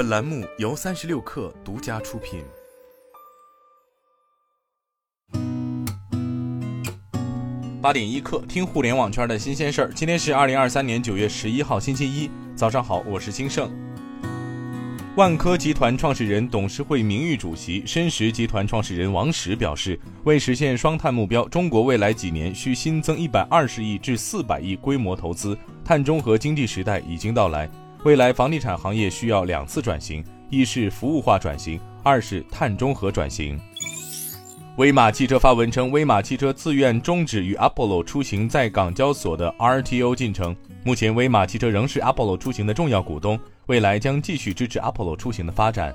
本栏目由三十六氪独家出品。八点一刻，听互联网圈的新鲜事儿。今天是二零二三年九月十一号，星期一，早上好，我是金盛。万科集团创始人、董事会名誉主席、深实集团创始人王石表示，为实现双碳目标，中国未来几年需新增一百二十亿至四百亿规模投资，碳中和经济时代已经到来。未来房地产行业需要两次转型，一是服务化转型，二是碳中和转型。威马汽车发文称，威马汽车自愿终止与 Apollo 出行在港交所的 RTO 进程。目前，威马汽车仍是 Apollo 出行的重要股东，未来将继续支持 Apollo 出行的发展。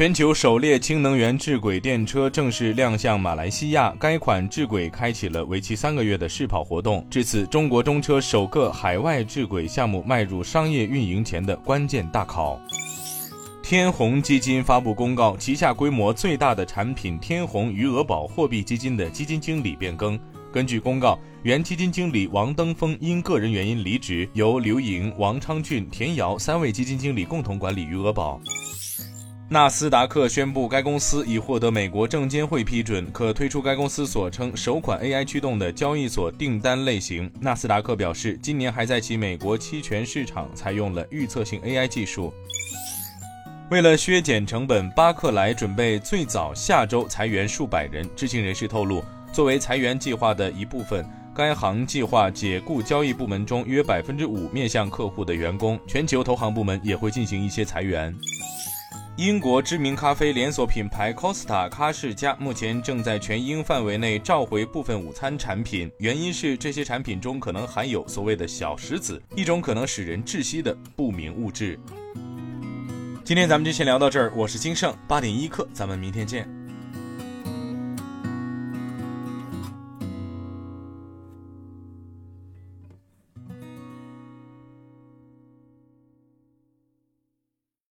全球首列氢能源智轨电车正式亮相马来西亚，该款智轨开启了为期三个月的试跑活动。至此，中国中车首个海外智轨项目迈入商业运营前的关键大考。天弘基金发布公告，旗下规模最大的产品天弘余额宝货币基金的基金经理变更。根据公告，原基金经理王登峰因个人原因离职，由刘莹、王昌俊、田瑶三位基金经理共同管理余额宝。纳斯达克宣布，该公司已获得美国证监会批准，可推出该公司所称首款 AI 驱动的交易所订单类型。纳斯达克表示，今年还在其美国期权市场采用了预测性 AI 技术。为了削减成本，巴克莱准备最早下周裁员数百人。知情人士透露，作为裁员计划的一部分，该行计划解雇交易部门中约百分之五面向客户的员工。全球投行部门也会进行一些裁员。英国知名咖啡连锁品牌 Costa 咖士家目前正在全英范围内召回部分午餐产品，原因是这些产品中可能含有所谓的小石子，一种可能使人窒息的不明物质。今天咱们就先聊到这儿，我是金盛八点一刻，咱们明天见。